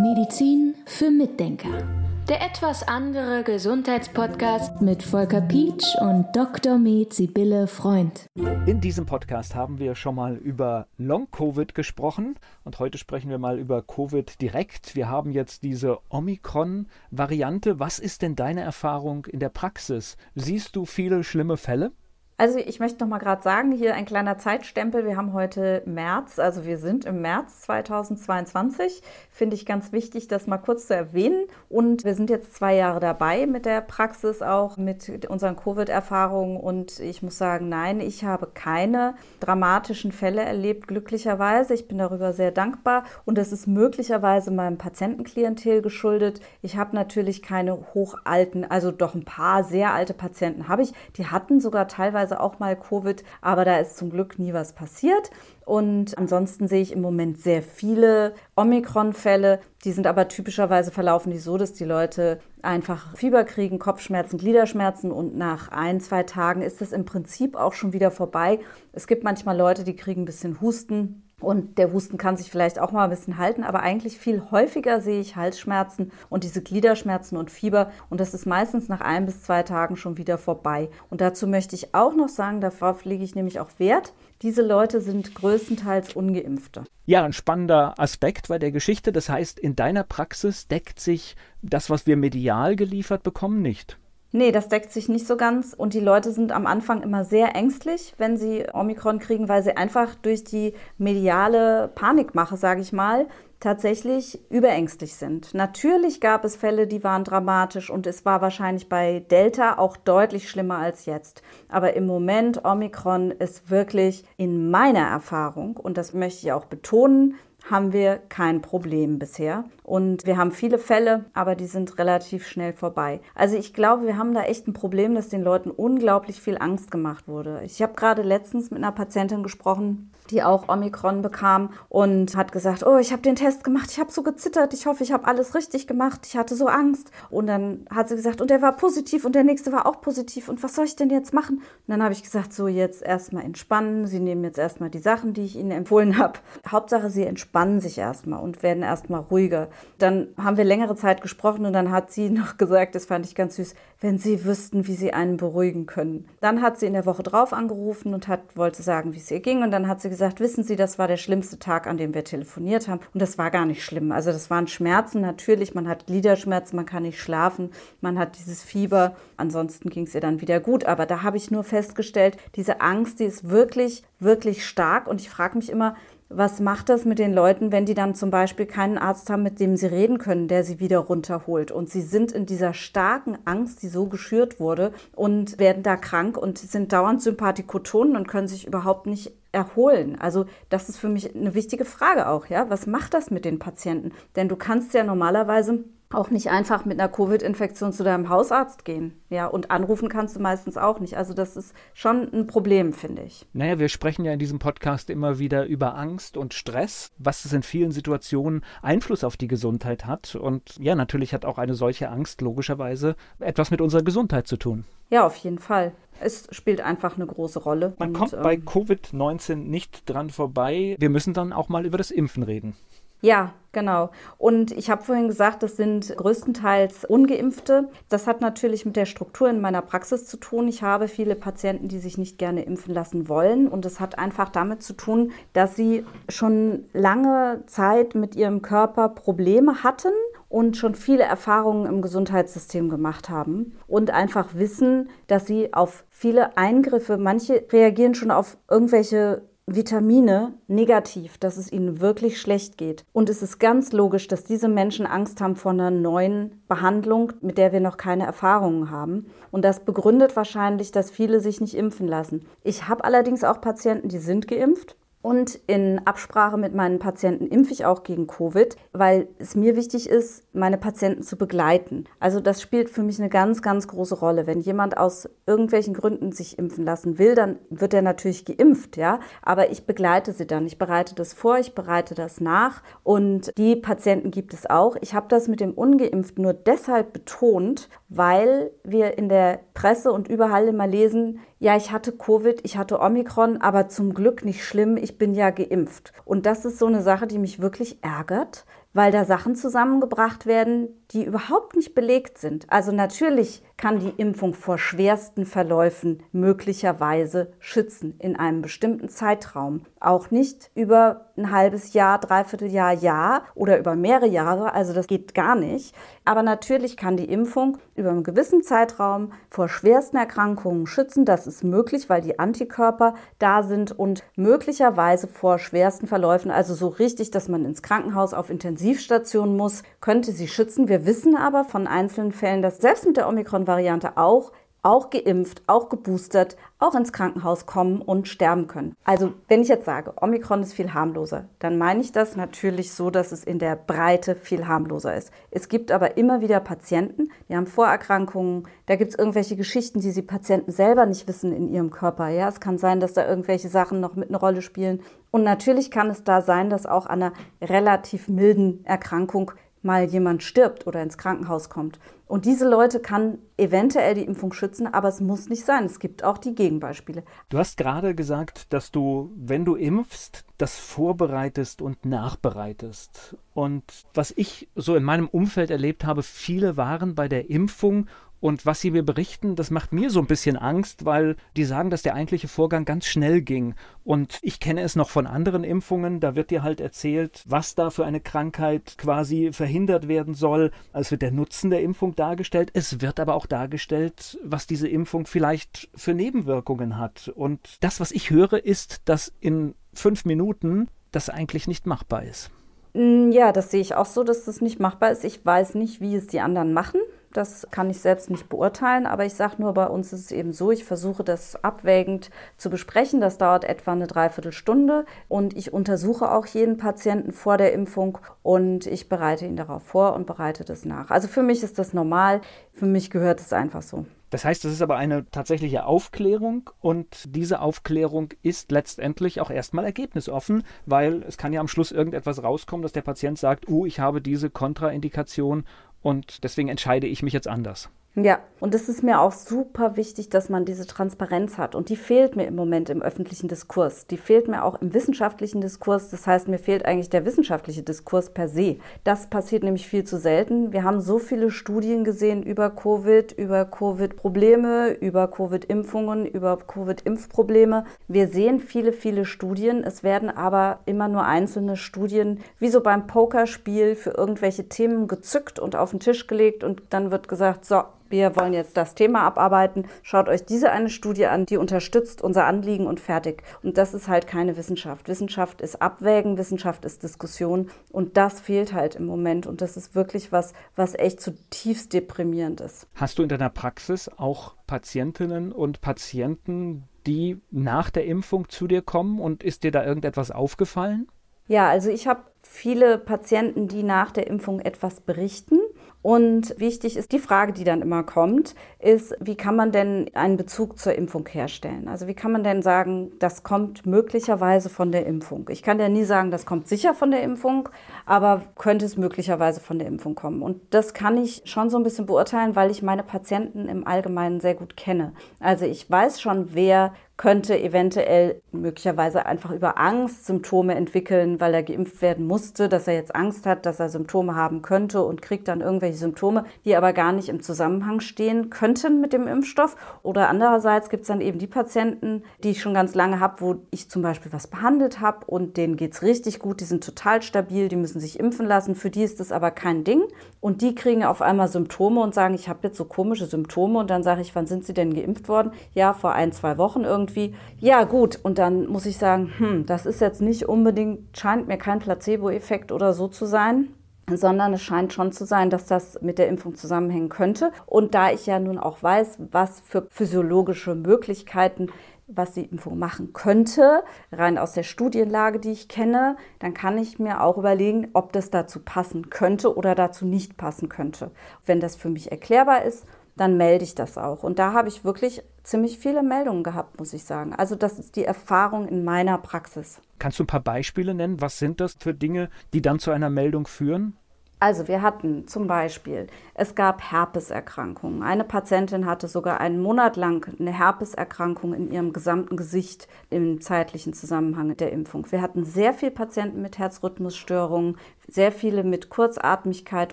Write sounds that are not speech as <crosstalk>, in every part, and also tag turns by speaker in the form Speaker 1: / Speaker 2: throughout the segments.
Speaker 1: Medizin für Mitdenker. Der etwas andere Gesundheitspodcast mit Volker Pietsch und Dr. Med Sibylle Freund.
Speaker 2: In diesem Podcast haben wir schon mal über Long-Covid gesprochen und heute sprechen wir mal über Covid direkt. Wir haben jetzt diese Omikron-Variante. Was ist denn deine Erfahrung in der Praxis? Siehst du viele schlimme Fälle?
Speaker 3: Also ich möchte noch mal gerade sagen, hier ein kleiner Zeitstempel. Wir haben heute März, also wir sind im März 2022. Finde ich ganz wichtig, das mal kurz zu erwähnen. Und wir sind jetzt zwei Jahre dabei mit der Praxis, auch mit unseren Covid-Erfahrungen. Und ich muss sagen, nein, ich habe keine dramatischen Fälle erlebt, glücklicherweise. Ich bin darüber sehr dankbar. Und das ist möglicherweise meinem Patientenklientel geschuldet. Ich habe natürlich keine hochalten, also doch ein paar sehr alte Patienten habe ich. Die hatten sogar teilweise teilweise auch mal Covid, aber da ist zum Glück nie was passiert. Und ansonsten sehe ich im Moment sehr viele Omikron-Fälle. Die sind aber typischerweise verlaufen die so, dass die Leute einfach Fieber kriegen, Kopfschmerzen, Gliederschmerzen und nach ein, zwei Tagen ist das im Prinzip auch schon wieder vorbei. Es gibt manchmal Leute, die kriegen ein bisschen Husten, und der Husten kann sich vielleicht auch mal ein bisschen halten, aber eigentlich viel häufiger sehe ich Halsschmerzen und diese Gliederschmerzen und Fieber. Und das ist meistens nach ein bis zwei Tagen schon wieder vorbei. Und dazu möchte ich auch noch sagen, darauf lege ich nämlich auch Wert, diese Leute sind größtenteils ungeimpfte.
Speaker 2: Ja, ein spannender Aspekt bei der Geschichte. Das heißt, in deiner Praxis deckt sich das, was wir medial geliefert bekommen, nicht.
Speaker 3: Nee, das deckt sich nicht so ganz. Und die Leute sind am Anfang immer sehr ängstlich, wenn sie Omikron kriegen, weil sie einfach durch die mediale Panikmache, sage ich mal, tatsächlich überängstlich sind. Natürlich gab es Fälle, die waren dramatisch und es war wahrscheinlich bei Delta auch deutlich schlimmer als jetzt. Aber im Moment Omikron ist wirklich in meiner Erfahrung, und das möchte ich auch betonen, haben wir kein Problem bisher. Und wir haben viele Fälle, aber die sind relativ schnell vorbei. Also ich glaube, wir haben da echt ein Problem, dass den Leuten unglaublich viel Angst gemacht wurde. Ich habe gerade letztens mit einer Patientin gesprochen, die auch Omikron bekam und hat gesagt, oh, ich habe den Test gemacht, ich habe so gezittert, ich hoffe, ich habe alles richtig gemacht, ich hatte so Angst. Und dann hat sie gesagt, und der war positiv und der nächste war auch positiv und was soll ich denn jetzt machen? Und dann habe ich gesagt, so jetzt erstmal entspannen, Sie nehmen jetzt erstmal die Sachen, die ich Ihnen empfohlen habe. Hauptsache, Sie entspannen sich erstmal und werden erstmal ruhiger. Dann haben wir längere Zeit gesprochen und dann hat sie <laughs> noch gesagt, das fand ich ganz süß, wenn Sie wüssten, wie Sie einen beruhigen können. Dann hat sie in der Woche drauf angerufen und hat, wollte sagen, wie es ihr ging und dann hat sie gesagt, wissen Sie, das war der schlimmste Tag, an dem wir telefoniert haben. Und das war gar nicht schlimm. Also das waren Schmerzen natürlich. Man hat Gliederschmerzen, man kann nicht schlafen, man hat dieses Fieber. Ansonsten ging es ihr dann wieder gut. Aber da habe ich nur festgestellt, diese Angst, die ist wirklich, wirklich stark. Und ich frage mich immer, was macht das mit den Leuten, wenn die dann zum Beispiel keinen Arzt haben, mit dem sie reden können, der sie wieder runterholt? Und sie sind in dieser starken Angst, die so geschürt wurde, und werden da krank und sind dauernd Sympathikotonen und können sich überhaupt nicht erholen? Also das ist für mich eine wichtige Frage auch, ja. Was macht das mit den Patienten? Denn du kannst ja normalerweise auch nicht einfach mit einer Covid-Infektion zu deinem Hausarzt gehen. Ja, und anrufen kannst du meistens auch nicht. Also das ist schon ein Problem, finde ich.
Speaker 2: Naja, wir sprechen ja in diesem Podcast immer wieder über Angst und Stress, was es in vielen Situationen Einfluss auf die Gesundheit hat. Und ja, natürlich hat auch eine solche Angst logischerweise etwas mit unserer Gesundheit zu tun.
Speaker 3: Ja, auf jeden Fall. Es spielt einfach eine große Rolle.
Speaker 2: Man und, kommt bei ähm, Covid-19 nicht dran vorbei. Wir müssen dann auch mal über das Impfen reden.
Speaker 3: Ja, genau. Und ich habe vorhin gesagt, das sind größtenteils ungeimpfte. Das hat natürlich mit der Struktur in meiner Praxis zu tun. Ich habe viele Patienten, die sich nicht gerne impfen lassen wollen. Und es hat einfach damit zu tun, dass sie schon lange Zeit mit ihrem Körper Probleme hatten und schon viele Erfahrungen im Gesundheitssystem gemacht haben und einfach wissen, dass sie auf viele Eingriffe, manche reagieren schon auf irgendwelche Vitamine negativ, dass es ihnen wirklich schlecht geht. Und es ist ganz logisch, dass diese Menschen Angst haben vor einer neuen Behandlung, mit der wir noch keine Erfahrungen haben. Und das begründet wahrscheinlich, dass viele sich nicht impfen lassen. Ich habe allerdings auch Patienten, die sind geimpft und in Absprache mit meinen Patienten impfe ich auch gegen Covid, weil es mir wichtig ist, meine Patienten zu begleiten. Also das spielt für mich eine ganz, ganz große Rolle. Wenn jemand aus irgendwelchen Gründen sich impfen lassen will, dann wird er natürlich geimpft, ja. Aber ich begleite sie dann. Ich bereite das vor, ich bereite das nach und die Patienten gibt es auch. Ich habe das mit dem Ungeimpften nur deshalb betont, weil wir in der Presse und überall immer lesen, ja, ich hatte Covid, ich hatte Omikron, aber zum Glück nicht schlimm, ich bin ja geimpft. Und das ist so eine Sache, die mich wirklich ärgert, weil da Sachen zusammengebracht werden, die überhaupt nicht belegt sind. Also natürlich kann die Impfung vor schwersten Verläufen möglicherweise schützen in einem bestimmten Zeitraum. Auch nicht über ein halbes Jahr, dreiviertel Jahr, Jahr oder über mehrere Jahre. Also das geht gar nicht. Aber natürlich kann die Impfung über einen gewissen Zeitraum vor schwersten Erkrankungen schützen. Das ist möglich, weil die Antikörper da sind und möglicherweise vor schwersten Verläufen, also so richtig, dass man ins Krankenhaus auf Intensivstation muss, könnte sie schützen. Wir wissen aber von einzelnen Fällen, dass selbst mit der Omikron-Variante auch auch geimpft, auch geboostert, auch ins Krankenhaus kommen und sterben können. Also wenn ich jetzt sage, Omikron ist viel harmloser, dann meine ich das natürlich so, dass es in der Breite viel harmloser ist. Es gibt aber immer wieder Patienten, die haben Vorerkrankungen, da gibt es irgendwelche Geschichten, die die Patienten selber nicht wissen in ihrem Körper. Ja, es kann sein, dass da irgendwelche Sachen noch mit einer Rolle spielen. Und natürlich kann es da sein, dass auch an einer relativ milden Erkrankung mal jemand stirbt oder ins Krankenhaus kommt. Und diese Leute kann eventuell die Impfung schützen, aber es muss nicht sein. Es gibt auch die Gegenbeispiele.
Speaker 2: Du hast gerade gesagt, dass du, wenn du impfst, das vorbereitest und nachbereitest. Und was ich so in meinem Umfeld erlebt habe, viele waren bei der Impfung und was sie mir berichten, das macht mir so ein bisschen Angst, weil die sagen, dass der eigentliche Vorgang ganz schnell ging. Und ich kenne es noch von anderen Impfungen, da wird dir halt erzählt, was da für eine Krankheit quasi verhindert werden soll. Also wird der Nutzen der Impfung dargestellt. Es wird aber auch dargestellt, was diese Impfung vielleicht für Nebenwirkungen hat. Und das, was ich höre, ist, dass in fünf Minuten das eigentlich nicht machbar ist.
Speaker 3: Mm, ja, das sehe ich auch so, dass das nicht machbar ist. Ich weiß nicht, wie es die anderen machen. Das kann ich selbst nicht beurteilen, aber ich sage nur, bei uns ist es eben so, ich versuche das abwägend zu besprechen. Das dauert etwa eine Dreiviertelstunde und ich untersuche auch jeden Patienten vor der Impfung und ich bereite ihn darauf vor und bereite das nach. Also für mich ist das normal, für mich gehört es einfach so.
Speaker 2: Das heißt, es ist aber eine tatsächliche Aufklärung und diese Aufklärung ist letztendlich auch erstmal ergebnisoffen, weil es kann ja am Schluss irgendetwas rauskommen, dass der Patient sagt, uh, ich habe diese Kontraindikation und deswegen entscheide ich mich jetzt anders.
Speaker 3: Ja, und es ist mir auch super wichtig, dass man diese Transparenz hat. Und die fehlt mir im Moment im öffentlichen Diskurs. Die fehlt mir auch im wissenschaftlichen Diskurs. Das heißt, mir fehlt eigentlich der wissenschaftliche Diskurs per se. Das passiert nämlich viel zu selten. Wir haben so viele Studien gesehen über Covid, über Covid-Probleme, über Covid-Impfungen, über Covid-Impfprobleme. Wir sehen viele, viele Studien. Es werden aber immer nur einzelne Studien, wie so beim Pokerspiel, für irgendwelche Themen gezückt und auf den Tisch gelegt. Und dann wird gesagt, so, wir wollen jetzt das Thema abarbeiten. Schaut euch diese eine Studie an, die unterstützt unser Anliegen und fertig. Und das ist halt keine Wissenschaft. Wissenschaft ist Abwägen, Wissenschaft ist Diskussion und das fehlt halt im Moment. Und das ist wirklich was, was echt zutiefst deprimierend ist.
Speaker 2: Hast du in deiner Praxis auch Patientinnen und Patienten, die nach der Impfung zu dir kommen und ist dir da irgendetwas aufgefallen?
Speaker 3: Ja, also ich habe viele Patienten, die nach der Impfung etwas berichten. Und wichtig ist die Frage, die dann immer kommt, ist, wie kann man denn einen Bezug zur Impfung herstellen? Also wie kann man denn sagen, das kommt möglicherweise von der Impfung? Ich kann ja nie sagen, das kommt sicher von der Impfung, aber könnte es möglicherweise von der Impfung kommen? Und das kann ich schon so ein bisschen beurteilen, weil ich meine Patienten im Allgemeinen sehr gut kenne. Also ich weiß schon, wer könnte eventuell möglicherweise einfach über Angst Symptome entwickeln, weil er geimpft werden musste, dass er jetzt Angst hat, dass er Symptome haben könnte und kriegt dann irgendwelche Symptome, die aber gar nicht im Zusammenhang stehen könnten mit dem Impfstoff. Oder andererseits gibt es dann eben die Patienten, die ich schon ganz lange habe, wo ich zum Beispiel was behandelt habe und denen geht es richtig gut, die sind total stabil, die müssen sich impfen lassen, für die ist das aber kein Ding. Und die kriegen auf einmal Symptome und sagen, ich habe jetzt so komische Symptome und dann sage ich, wann sind sie denn geimpft worden? Ja, vor ein, zwei Wochen irgendwie irgendwie, ja gut, und dann muss ich sagen, hm, das ist jetzt nicht unbedingt, scheint mir kein Placebo-Effekt oder so zu sein sondern es scheint schon zu sein, dass das mit der Impfung zusammenhängen könnte. Und da ich ja nun auch weiß, was für physiologische Möglichkeiten was die Impfung machen könnte, rein aus der Studienlage, die ich kenne, dann kann ich mir auch überlegen, ob das dazu passen könnte oder dazu nicht passen könnte. Wenn das für mich erklärbar ist, dann melde ich das auch. Und da habe ich wirklich ziemlich viele Meldungen gehabt, muss ich sagen. Also das ist die Erfahrung in meiner Praxis.
Speaker 2: Kannst du ein paar Beispiele nennen? Was sind das für Dinge, die dann zu einer Meldung führen?
Speaker 3: Also wir hatten zum Beispiel, es gab Herpeserkrankungen. Eine Patientin hatte sogar einen Monat lang eine Herpeserkrankung in ihrem gesamten Gesicht im zeitlichen Zusammenhang der Impfung. Wir hatten sehr viele Patienten mit Herzrhythmusstörungen, sehr viele mit Kurzatmigkeit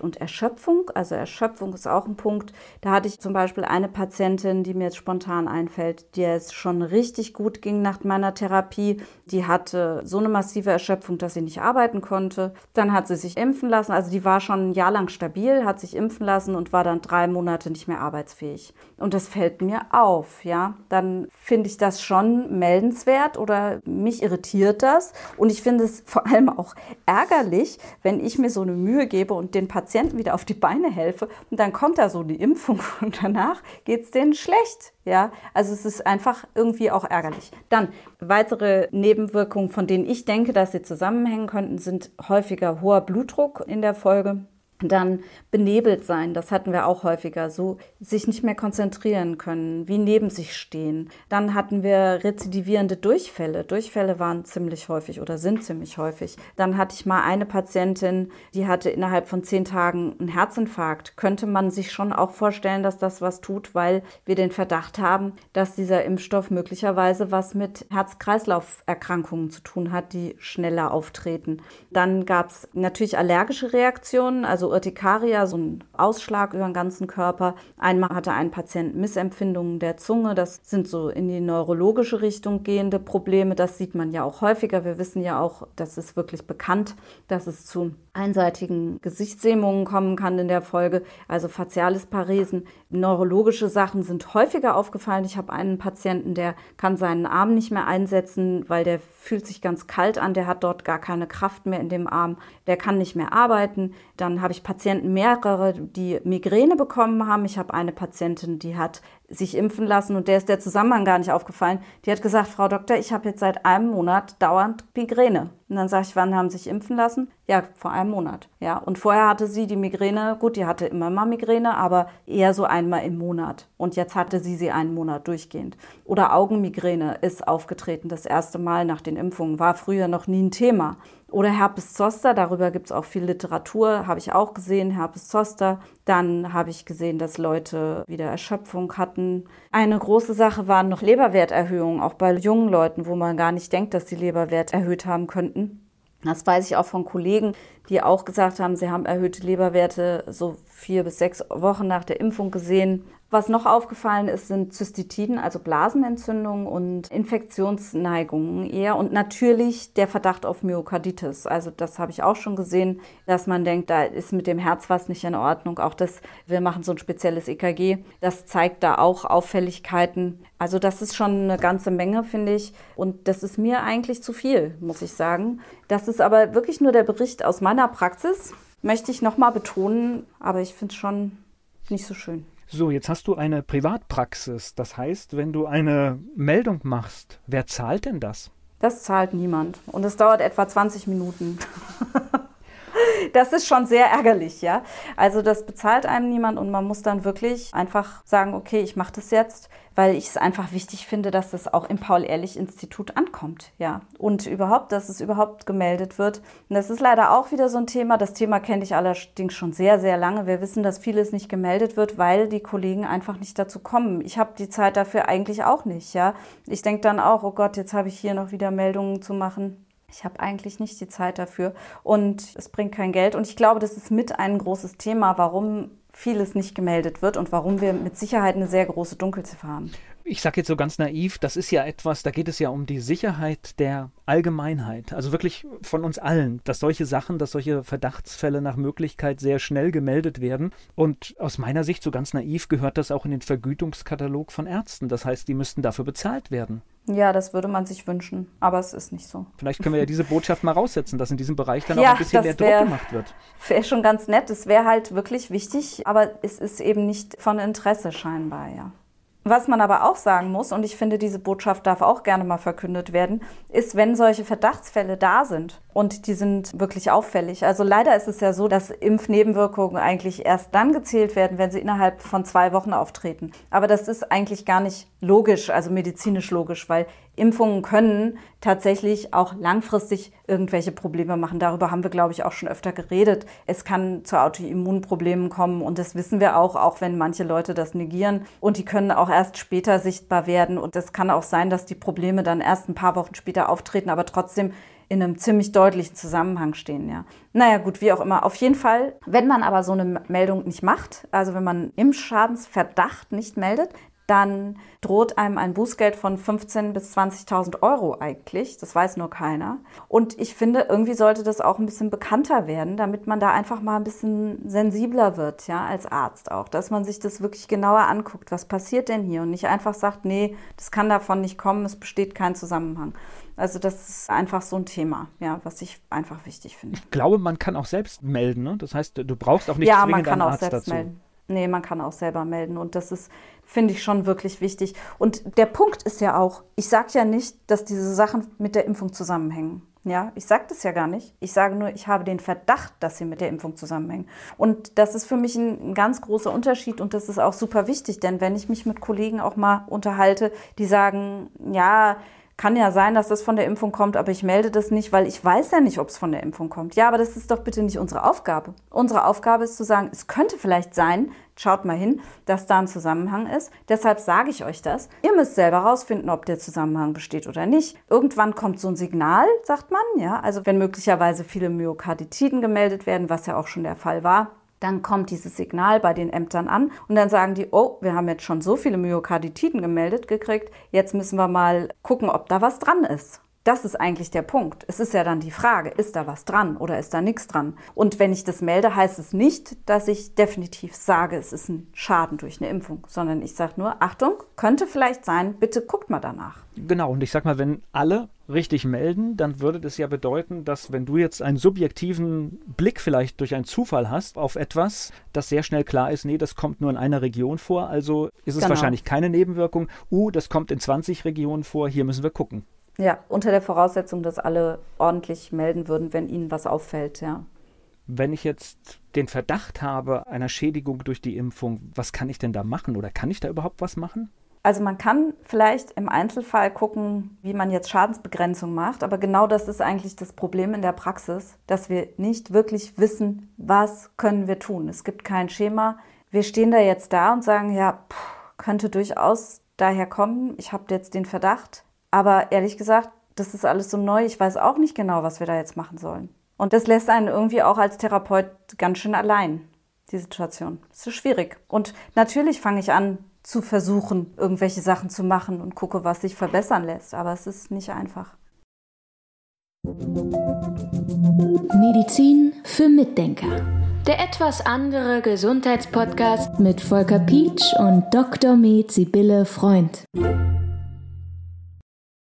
Speaker 3: und Erschöpfung. Also Erschöpfung ist auch ein Punkt. Da hatte ich zum Beispiel eine Patientin, die mir jetzt spontan einfällt, der es schon richtig gut ging nach meiner Therapie. Die hatte so eine massive Erschöpfung, dass sie nicht arbeiten konnte. Dann hat sie sich impfen lassen. Also die war schon ein Jahr lang stabil, hat sich impfen lassen und war dann drei Monate nicht mehr arbeitsfähig. Und das fällt mir auf, ja. Dann finde ich das schon meldenswert oder mich irritiert das. Und ich finde es vor allem auch ärgerlich, wenn ich mir so eine Mühe gebe und den Patienten wieder auf die Beine helfe und dann kommt da so die Impfung <laughs> und danach geht es denen schlecht. Ja, also es ist einfach irgendwie auch ärgerlich. Dann weitere Nebenwirkungen, von denen ich denke, dass sie zusammenhängen könnten, sind häufiger hoher Blutdruck in der Folge dann benebelt sein, das hatten wir auch häufiger, so sich nicht mehr konzentrieren können, wie neben sich stehen. Dann hatten wir rezidivierende Durchfälle. Durchfälle waren ziemlich häufig oder sind ziemlich häufig. Dann hatte ich mal eine Patientin, die hatte innerhalb von zehn Tagen einen Herzinfarkt. Könnte man sich schon auch vorstellen, dass das was tut, weil wir den Verdacht haben, dass dieser Impfstoff möglicherweise was mit Herz-Kreislauf-Erkrankungen zu tun hat, die schneller auftreten. Dann gab es natürlich allergische Reaktionen, also Urtikaria, so ein Ausschlag über den ganzen Körper. Einmal hatte ein Patient Missempfindungen der Zunge. Das sind so in die neurologische Richtung gehende Probleme. Das sieht man ja auch häufiger. Wir wissen ja auch, das ist wirklich bekannt, dass es zu einseitigen Gesichtslähmungen kommen kann in der Folge, also facialis Paresen. Neurologische Sachen sind häufiger aufgefallen. Ich habe einen Patienten, der kann seinen Arm nicht mehr einsetzen, weil der fühlt sich ganz kalt an, der hat dort gar keine Kraft mehr in dem Arm, der kann nicht mehr arbeiten. Dann habe ich Patienten mehrere, die Migräne bekommen haben. Ich habe eine Patientin, die hat sich impfen lassen und der ist der Zusammenhang gar nicht aufgefallen. Die hat gesagt, Frau Doktor, ich habe jetzt seit einem Monat dauernd Migräne. Und dann sage ich, wann haben Sie sich impfen lassen? Ja, vor einem Monat. Ja, und vorher hatte sie die Migräne, gut, die hatte immer mal Migräne, aber eher so einmal im Monat. Und jetzt hatte sie sie einen Monat durchgehend. Oder Augenmigräne ist aufgetreten, das erste Mal nach den Impfungen, war früher noch nie ein Thema. Oder Herpes zoster, darüber gibt es auch viel Literatur, habe ich auch gesehen, Herpes zoster. Dann habe ich gesehen, dass Leute wieder Erschöpfung hatten. Eine große Sache waren noch Leberwerterhöhungen, auch bei jungen Leuten, wo man gar nicht denkt, dass sie Leberwert erhöht haben könnten. Das weiß ich auch von Kollegen, die auch gesagt haben, sie haben erhöhte Leberwerte so vier bis sechs Wochen nach der Impfung gesehen. Was noch aufgefallen ist, sind Zystitiden, also Blasenentzündungen und Infektionsneigungen eher. Und natürlich der Verdacht auf Myokarditis. Also das habe ich auch schon gesehen, dass man denkt, da ist mit dem Herz was nicht in Ordnung. Auch das, wir machen so ein spezielles EKG, das zeigt da auch Auffälligkeiten. Also das ist schon eine ganze Menge, finde ich. Und das ist mir eigentlich zu viel, muss ich sagen. Das ist aber wirklich nur der Bericht aus meiner Praxis, möchte ich nochmal betonen. Aber ich finde es schon nicht so schön.
Speaker 2: So, jetzt hast du eine Privatpraxis. Das heißt, wenn du eine Meldung machst, wer zahlt denn das?
Speaker 3: Das zahlt niemand. Und es dauert etwa 20 Minuten. <laughs> das ist schon sehr ärgerlich, ja. Also das bezahlt einem niemand und man muss dann wirklich einfach sagen, okay, ich mache das jetzt, weil ich es einfach wichtig finde, dass das auch im Paul-Ehrlich-Institut ankommt, ja. Und überhaupt, dass es überhaupt gemeldet wird. Und das ist leider auch wieder so ein Thema. Das Thema kenne ich allerdings schon sehr, sehr lange. Wir wissen, dass vieles nicht gemeldet wird, weil die Kollegen einfach nicht dazu kommen. Ich habe die Zeit dafür eigentlich auch nicht, ja. Ich denke dann auch, oh Gott, jetzt habe ich hier noch wieder Meldungen zu machen ich habe eigentlich nicht die Zeit dafür und es bringt kein Geld. Und ich glaube, das ist mit ein großes Thema, warum vieles nicht gemeldet wird und warum wir mit Sicherheit eine sehr große Dunkelziffer haben.
Speaker 2: Ich sage jetzt so ganz naiv, das ist ja etwas, da geht es ja um die Sicherheit der Allgemeinheit, also wirklich von uns allen, dass solche Sachen, dass solche Verdachtsfälle nach Möglichkeit sehr schnell gemeldet werden. Und aus meiner Sicht, so ganz naiv, gehört das auch in den Vergütungskatalog von Ärzten. Das heißt, die müssten dafür bezahlt werden.
Speaker 3: Ja, das würde man sich wünschen, aber es ist nicht so.
Speaker 2: Vielleicht können wir ja <laughs> diese Botschaft mal raussetzen, dass in diesem Bereich dann ja, auch ein bisschen mehr wär, Druck gemacht wird.
Speaker 3: Wäre schon ganz nett, es wäre halt wirklich wichtig, aber es ist eben nicht von Interesse scheinbar, ja. Was man aber auch sagen muss, und ich finde, diese Botschaft darf auch gerne mal verkündet werden, ist, wenn solche Verdachtsfälle da sind und die sind wirklich auffällig. Also leider ist es ja so, dass Impfnebenwirkungen eigentlich erst dann gezählt werden, wenn sie innerhalb von zwei Wochen auftreten. Aber das ist eigentlich gar nicht logisch, also medizinisch logisch, weil Impfungen können tatsächlich auch langfristig irgendwelche Probleme machen. Darüber haben wir, glaube ich, auch schon öfter geredet. Es kann zu Autoimmunproblemen kommen und das wissen wir auch, auch wenn manche Leute das negieren. Und die können auch erst später sichtbar werden. Und es kann auch sein, dass die Probleme dann erst ein paar Wochen später auftreten, aber trotzdem in einem ziemlich deutlichen Zusammenhang stehen, ja. Naja, gut, wie auch immer. Auf jeden Fall, wenn man aber so eine Meldung nicht macht, also wenn man Impfschadensverdacht nicht meldet, dann droht einem ein Bußgeld von 15.000 bis 20.000 Euro eigentlich. Das weiß nur keiner. Und ich finde, irgendwie sollte das auch ein bisschen bekannter werden, damit man da einfach mal ein bisschen sensibler wird, ja, als Arzt auch. Dass man sich das wirklich genauer anguckt. Was passiert denn hier? Und nicht einfach sagt, nee, das kann davon nicht kommen, es besteht kein Zusammenhang. Also das ist einfach so ein Thema, ja, was ich einfach wichtig finde.
Speaker 2: Ich glaube, man kann auch selbst melden, ne? Das heißt, du brauchst auch nicht
Speaker 3: ja,
Speaker 2: zwingend
Speaker 3: man kann
Speaker 2: einen
Speaker 3: auch
Speaker 2: Arzt
Speaker 3: selbst
Speaker 2: dazu.
Speaker 3: melden. Nee, man kann auch selber melden. Und das ist, finde ich, schon wirklich wichtig. Und der Punkt ist ja auch, ich sage ja nicht, dass diese Sachen mit der Impfung zusammenhängen. Ja, ich sage das ja gar nicht. Ich sage nur, ich habe den Verdacht, dass sie mit der Impfung zusammenhängen. Und das ist für mich ein, ein ganz großer Unterschied und das ist auch super wichtig, denn wenn ich mich mit Kollegen auch mal unterhalte, die sagen, ja, kann ja sein, dass das von der Impfung kommt, aber ich melde das nicht, weil ich weiß ja nicht, ob es von der Impfung kommt. Ja, aber das ist doch bitte nicht unsere Aufgabe. Unsere Aufgabe ist zu sagen, es könnte vielleicht sein, schaut mal hin, dass da ein Zusammenhang ist. Deshalb sage ich euch das. Ihr müsst selber rausfinden, ob der Zusammenhang besteht oder nicht. Irgendwann kommt so ein Signal, sagt man, ja, also wenn möglicherweise viele Myokarditiden gemeldet werden, was ja auch schon der Fall war, dann kommt dieses Signal bei den Ämtern an und dann sagen die, oh, wir haben jetzt schon so viele Myokarditiden gemeldet gekriegt, jetzt müssen wir mal gucken, ob da was dran ist. Das ist eigentlich der Punkt. Es ist ja dann die Frage, ist da was dran oder ist da nichts dran? Und wenn ich das melde, heißt es nicht, dass ich definitiv sage, es ist ein Schaden durch eine Impfung, sondern ich sage nur, Achtung, könnte vielleicht sein, bitte guckt mal danach.
Speaker 2: Genau, und ich sag mal, wenn alle richtig melden, dann würde das ja bedeuten, dass wenn du jetzt einen subjektiven Blick vielleicht durch einen Zufall hast auf etwas, das sehr schnell klar ist, nee, das kommt nur in einer Region vor, also ist es
Speaker 3: Genau.
Speaker 2: wahrscheinlich keine Nebenwirkung. Uh, das kommt in 20 Regionen vor, hier müssen wir gucken.
Speaker 3: Ja, unter der Voraussetzung, dass alle ordentlich melden würden, wenn ihnen was auffällt, ja.
Speaker 2: Wenn ich jetzt den Verdacht habe einer Schädigung durch die Impfung, was kann ich denn da machen oder kann ich da überhaupt was machen?
Speaker 3: Also man kann vielleicht im Einzelfall gucken, wie man jetzt Schadensbegrenzung macht, aber genau das ist eigentlich das Problem in der Praxis, dass wir nicht wirklich wissen, was können wir tun. Es gibt kein Schema. Wir stehen da jetzt da und sagen, ja, pff, könnte durchaus daher kommen. Ich habe jetzt den Verdacht, aber ehrlich gesagt, das ist alles so neu. Ich weiß auch nicht genau, was wir da jetzt machen sollen. Und das lässt einen irgendwie auch als Therapeut ganz schön allein, die Situation. Das ist schwierig. Und natürlich fange ich an zu versuchen, irgendwelche Sachen zu machen und gucke, was sich verbessern lässt. Aber es ist nicht einfach.
Speaker 1: Medizin für Mitdenker. Der etwas andere Gesundheitspodcast mit Volker Pietsch und Dr. Med Sibylle Freund.